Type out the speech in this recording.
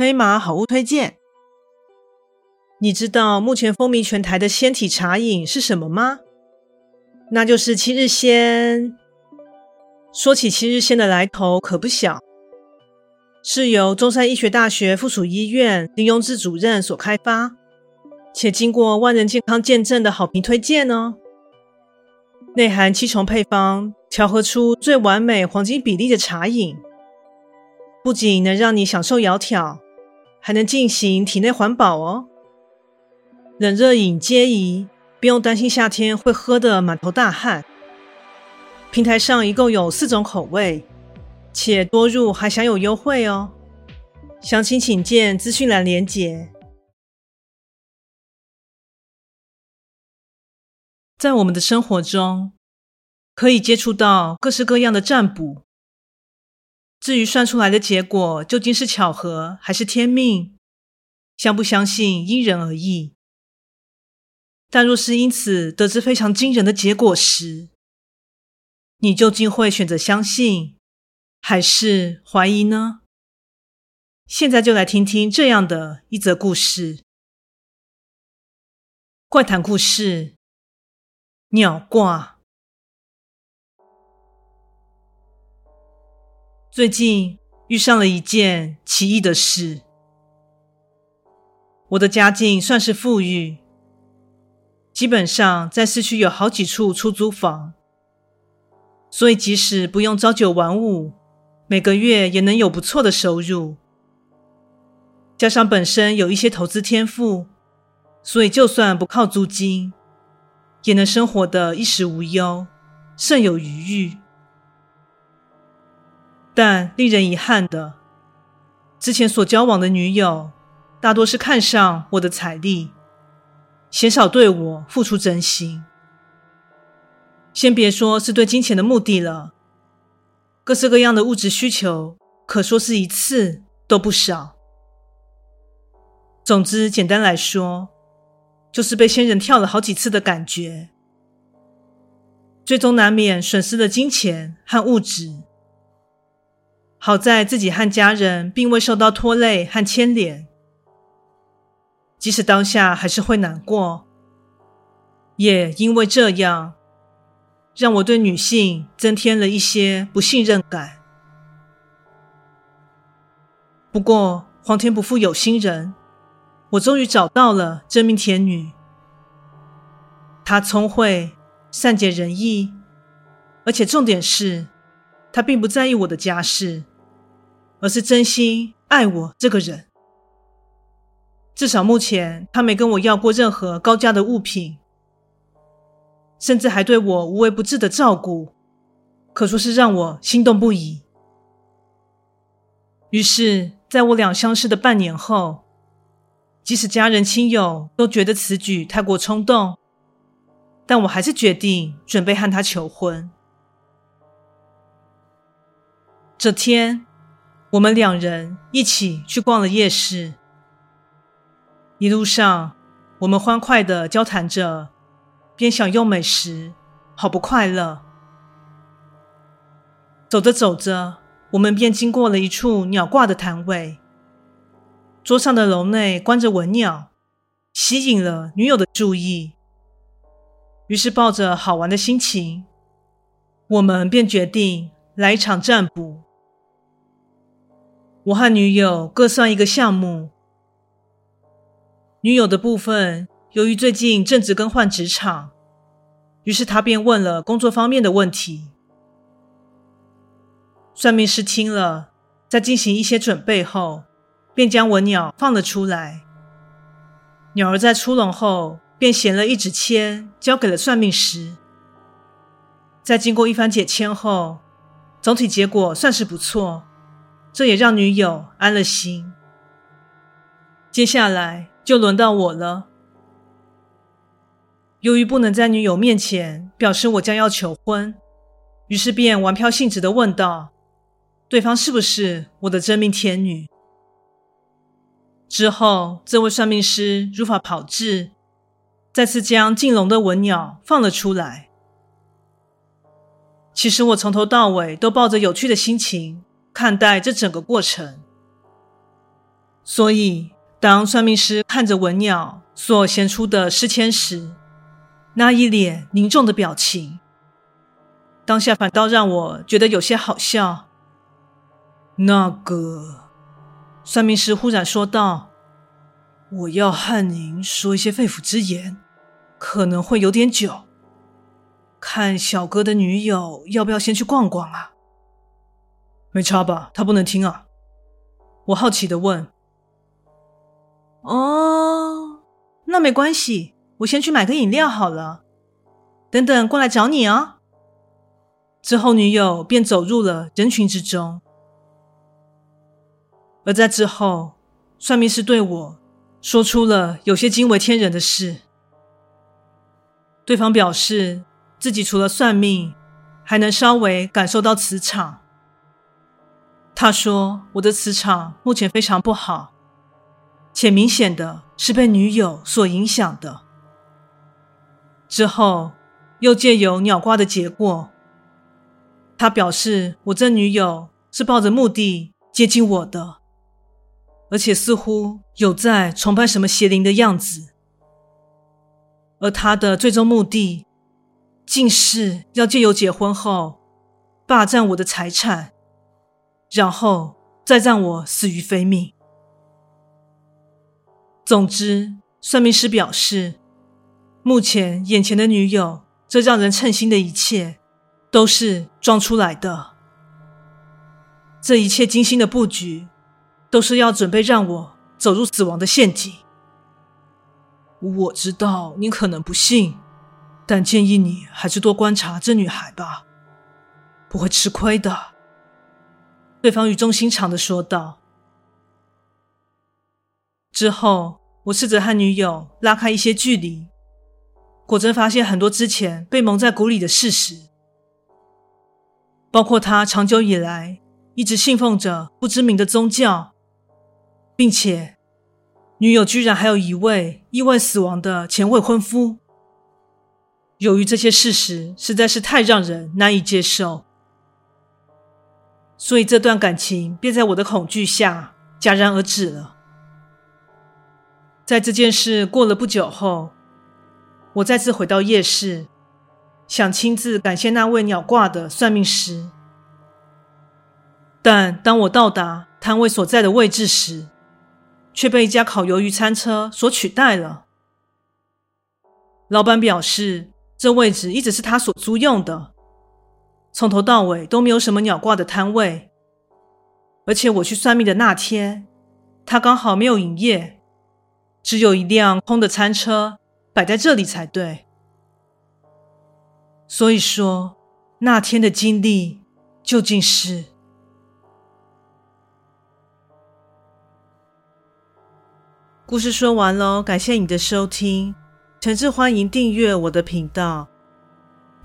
飞马好物推荐，你知道目前风靡全台的仙体茶饮是什么吗？那就是七日仙。说起七日仙的来头可不小，是由中山医学大学附属医院林庸志主任所开发，且经过万人健康见证的好评推荐哦。内含七重配方，调和出最完美黄金比例的茶饮，不仅能让你享受窈窕，还能进行体内环保哦。冷热饮皆宜，不用担心夏天会喝得满头大汗。平台上一共有四种口味，且多入还享有优惠哦。详情请见资讯栏连结。在我们的生活中，可以接触到各式各样的占卜。至于算出来的结果究竟是巧合还是天命，相不相信因人而异。但若是因此得知非常惊人的结果时，你究竟会选择相信，还是怀疑呢？现在就来听听这样的一则故事。怪谈故事：鸟卦。最近遇上了一件奇异的事。我的家境算是富裕，基本上在市区有好几处出租房。所以，即使不用朝九晚五，每个月也能有不错的收入。加上本身有一些投资天赋，所以就算不靠租金，也能生活得衣食无忧，甚有余裕。但令人遗憾的，之前所交往的女友，大多是看上我的财力，鲜少对我付出真心。先别说是对金钱的目的了，各式各样的物质需求，可说是一次都不少。总之，简单来说，就是被仙人跳了好几次的感觉，最终难免损失了金钱和物质。好在自己和家人并未受到拖累和牵连，即使当下还是会难过，也因为这样。让我对女性增添了一些不信任感。不过，皇天不负有心人，我终于找到了真命天女。她聪慧、善解人意，而且重点是，她并不在意我的家世，而是真心爱我这个人。至少目前，他没跟我要过任何高价的物品。甚至还对我无微不至的照顾，可说是让我心动不已。于是，在我俩相识的半年后，即使家人亲友都觉得此举太过冲动，但我还是决定准备和他求婚。这天，我们两人一起去逛了夜市，一路上我们欢快地交谈着。边享用美食，好不快乐。走着走着，我们便经过了一处鸟挂的摊位。桌上的笼内关着文鸟，吸引了女友的注意。于是抱着好玩的心情，我们便决定来一场占卜。我和女友各算一个项目。女友的部分。由于最近正值更换职场，于是他便问了工作方面的问题。算命师听了，在进行一些准备后，便将文鸟放了出来。鸟儿在出笼后，便衔了一纸签，交给了算命师。在经过一番解签后，总体结果算是不错，这也让女友安了心。接下来就轮到我了。由于不能在女友面前表示我将要求婚，于是便玩票性质的问道：“对方是不是我的真命天女？”之后，这位算命师如法炮制，再次将进笼的文鸟放了出来。其实我从头到尾都抱着有趣的心情看待这整个过程，所以当算命师看着文鸟所现出的诗签时，那一脸凝重的表情，当下反倒让我觉得有些好笑。那个算命师忽然说道：“我要和您说一些肺腑之言，可能会有点久。看小哥的女友要不要先去逛逛啊？没差吧？他不能听啊。”我好奇的问：“哦，那没关系。”我先去买个饮料好了，等等过来找你哦。之后，女友便走入了人群之中。而在之后，算命师对我说出了有些惊为天人的事。对方表示自己除了算命，还能稍微感受到磁场。他说：“我的磁场目前非常不好，且明显的是被女友所影响的。”之后，又借由鸟卦的结果，他表示我这女友是抱着目的接近我的，而且似乎有在崇拜什么邪灵的样子，而他的最终目的，竟是要借由结婚后霸占我的财产，然后再让我死于非命。总之，算命师表示。目前眼前的女友，这让人称心的一切，都是装出来的。这一切精心的布局，都是要准备让我走入死亡的陷阱。我知道你可能不信，但建议你还是多观察这女孩吧，不会吃亏的。对方语重心长的说道。之后，我试着和女友拉开一些距离。果真发现很多之前被蒙在鼓里的事实，包括他长久以来一直信奉着不知名的宗教，并且女友居然还有一位意外死亡的前未婚夫。由于这些事实实在是太让人难以接受，所以这段感情便在我的恐惧下戛然而止了。在这件事过了不久后。我再次回到夜市，想亲自感谢那位鸟卦的算命师。但当我到达摊位所在的位置时，却被一家烤鱿鱼餐车所取代了。老板表示，这位置一直是他所租用的，从头到尾都没有什么鸟挂的摊位。而且我去算命的那天，他刚好没有营业，只有一辆空的餐车。摆在这里才对。所以说，那天的经历究竟是……故事说完喽，感谢你的收听，诚挚欢迎订阅我的频道。